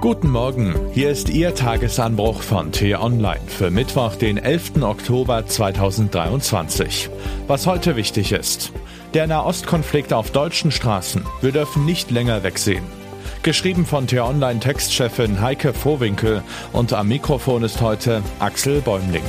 Guten Morgen, hier ist Ihr Tagesanbruch von T-Online für Mittwoch, den 11. Oktober 2023. Was heute wichtig ist. Der Nahostkonflikt auf deutschen Straßen. Wir dürfen nicht länger wegsehen. Geschrieben von T-Online-Textchefin Heike Vohwinkel und am Mikrofon ist heute Axel Bäumling.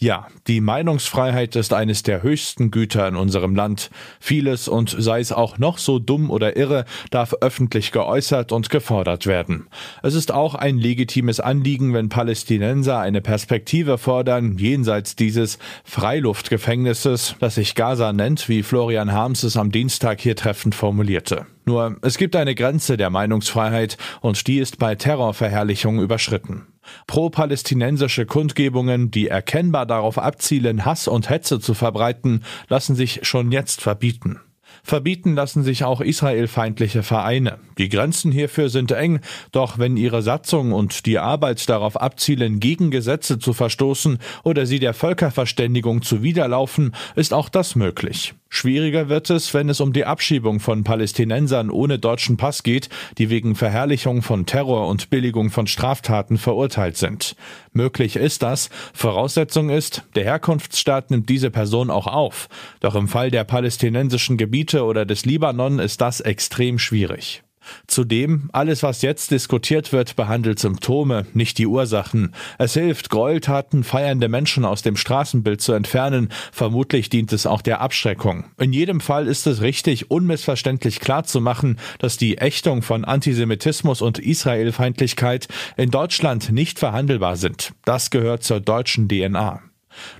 Ja, die Meinungsfreiheit ist eines der höchsten Güter in unserem Land. Vieles und sei es auch noch so dumm oder irre, darf öffentlich geäußert und gefordert werden. Es ist auch ein legitimes Anliegen, wenn Palästinenser eine Perspektive fordern, jenseits dieses Freiluftgefängnisses, das sich Gaza nennt, wie Florian Harms es am Dienstag hier treffend formulierte. Nur, es gibt eine Grenze der Meinungsfreiheit und die ist bei Terrorverherrlichung überschritten. Pro-palästinensische Kundgebungen, die erkennbar darauf abzielen, Hass und Hetze zu verbreiten, lassen sich schon jetzt verbieten. Verbieten lassen sich auch israelfeindliche Vereine. Die Grenzen hierfür sind eng, doch wenn ihre Satzung und die Arbeit darauf abzielen, gegen Gesetze zu verstoßen oder sie der Völkerverständigung zuwiderlaufen, ist auch das möglich. Schwieriger wird es, wenn es um die Abschiebung von Palästinensern ohne deutschen Pass geht, die wegen Verherrlichung von Terror und Billigung von Straftaten verurteilt sind. Möglich ist das, Voraussetzung ist, der Herkunftsstaat nimmt diese Person auch auf. Doch im Fall der palästinensischen Gebiete oder des Libanon ist das extrem schwierig. Zudem, alles, was jetzt diskutiert wird, behandelt Symptome, nicht die Ursachen. Es hilft, Gräueltaten feiernde Menschen aus dem Straßenbild zu entfernen. Vermutlich dient es auch der Abschreckung. In jedem Fall ist es richtig, unmissverständlich klarzumachen, dass die Ächtung von Antisemitismus und Israelfeindlichkeit in Deutschland nicht verhandelbar sind. Das gehört zur deutschen DNA.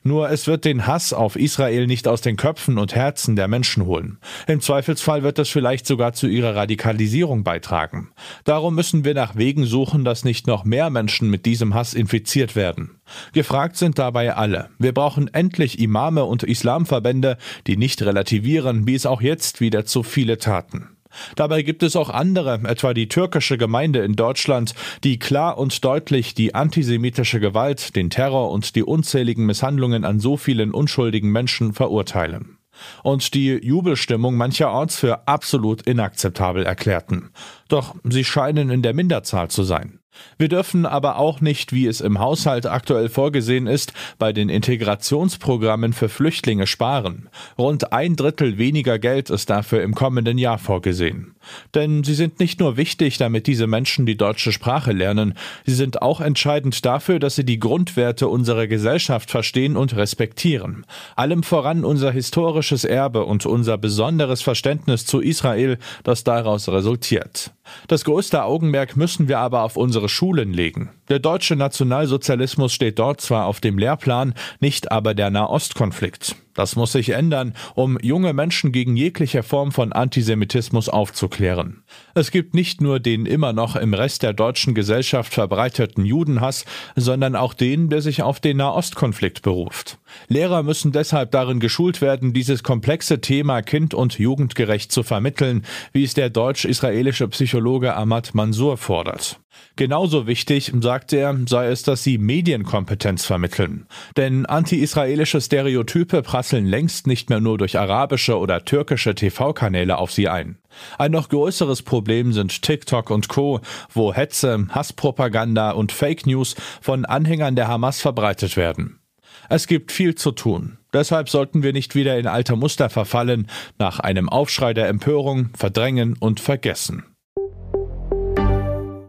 Nur es wird den Hass auf Israel nicht aus den Köpfen und Herzen der Menschen holen. Im Zweifelsfall wird es vielleicht sogar zu ihrer Radikalisierung beitragen. Darum müssen wir nach Wegen suchen, dass nicht noch mehr Menschen mit diesem Hass infiziert werden. Gefragt sind dabei alle. Wir brauchen endlich Imame und Islamverbände, die nicht relativieren, wie es auch jetzt wieder zu viele taten. Dabei gibt es auch andere, etwa die türkische Gemeinde in Deutschland, die klar und deutlich die antisemitische Gewalt, den Terror und die unzähligen Misshandlungen an so vielen unschuldigen Menschen verurteilen und die Jubelstimmung mancherorts für absolut inakzeptabel erklärten. Doch sie scheinen in der Minderzahl zu sein. Wir dürfen aber auch nicht, wie es im Haushalt aktuell vorgesehen ist, bei den Integrationsprogrammen für Flüchtlinge sparen. Rund ein Drittel weniger Geld ist dafür im kommenden Jahr vorgesehen. Denn sie sind nicht nur wichtig, damit diese Menschen die deutsche Sprache lernen, sie sind auch entscheidend dafür, dass sie die Grundwerte unserer Gesellschaft verstehen und respektieren. Allem voran unser historisches Erbe und unser besonderes Verständnis zu Israel, das daraus resultiert. Das größte Augenmerk müssen wir aber auf unsere Schulen legen. Der deutsche Nationalsozialismus steht dort zwar auf dem Lehrplan, nicht aber der Nahostkonflikt. Das muss sich ändern, um junge Menschen gegen jegliche Form von Antisemitismus aufzuklären. Es gibt nicht nur den immer noch im Rest der deutschen Gesellschaft verbreiteten Judenhass, sondern auch den, der sich auf den Nahostkonflikt beruft. Lehrer müssen deshalb darin geschult werden, dieses komplexe Thema kind- und jugendgerecht zu vermitteln, wie es der deutsch-israelische Psychologe Ahmad Mansour fordert. Genauso wichtig, sagt er, sei es, dass sie Medienkompetenz vermitteln. Denn anti-israelische Stereotype prasseln längst nicht mehr nur durch arabische oder türkische TV-Kanäle auf sie ein. Ein noch größeres Problem sind TikTok und Co., wo Hetze, Hasspropaganda und Fake News von Anhängern der Hamas verbreitet werden. Es gibt viel zu tun. Deshalb sollten wir nicht wieder in alte Muster verfallen, nach einem Aufschrei der Empörung verdrängen und vergessen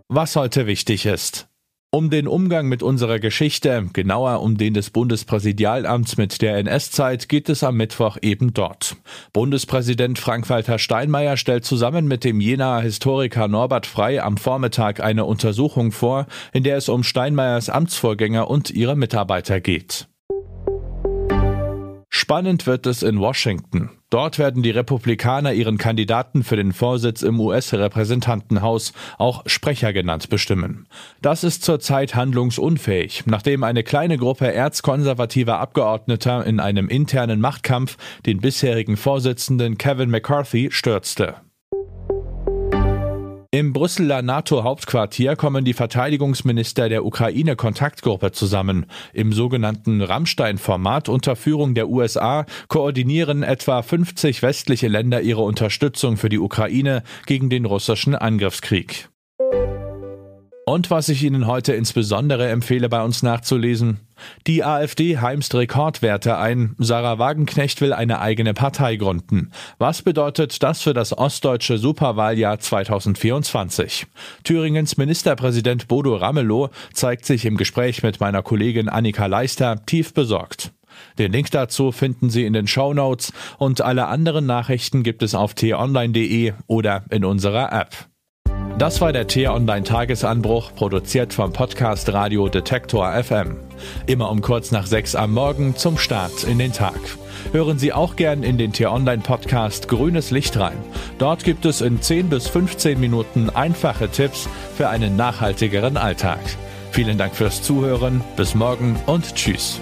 was heute wichtig ist. Um den Umgang mit unserer Geschichte, genauer um den des Bundespräsidialamts mit der NS-Zeit, geht es am Mittwoch eben dort. Bundespräsident Frank-Walter Steinmeier stellt zusammen mit dem Jenaer Historiker Norbert Frey am Vormittag eine Untersuchung vor, in der es um Steinmeiers Amtsvorgänger und ihre Mitarbeiter geht. Spannend wird es in Washington. Dort werden die Republikaner ihren Kandidaten für den Vorsitz im US-Repräsentantenhaus, auch Sprecher genannt, bestimmen. Das ist zurzeit handlungsunfähig, nachdem eine kleine Gruppe erzkonservativer Abgeordneter in einem internen Machtkampf den bisherigen Vorsitzenden Kevin McCarthy stürzte. Im Brüsseler NATO-Hauptquartier kommen die Verteidigungsminister der Ukraine-Kontaktgruppe zusammen. Im sogenannten Rammstein-Format unter Führung der USA koordinieren etwa 50 westliche Länder ihre Unterstützung für die Ukraine gegen den russischen Angriffskrieg. Und was ich Ihnen heute insbesondere empfehle, bei uns nachzulesen. Die AfD heimst Rekordwerte ein. Sarah Wagenknecht will eine eigene Partei gründen. Was bedeutet das für das ostdeutsche Superwahljahr 2024? Thüringens Ministerpräsident Bodo Ramelow zeigt sich im Gespräch mit meiner Kollegin Annika Leister tief besorgt. Den Link dazu finden Sie in den Show Notes und alle anderen Nachrichten gibt es auf t-online.de oder in unserer App. Das war der T-Online Tagesanbruch, produziert vom Podcast Radio Detektor FM. Immer um kurz nach sechs am Morgen zum Start in den Tag. Hören Sie auch gern in den T-Online Podcast Grünes Licht rein. Dort gibt es in 10 bis 15 Minuten einfache Tipps für einen nachhaltigeren Alltag. Vielen Dank fürs Zuhören, bis morgen und tschüss.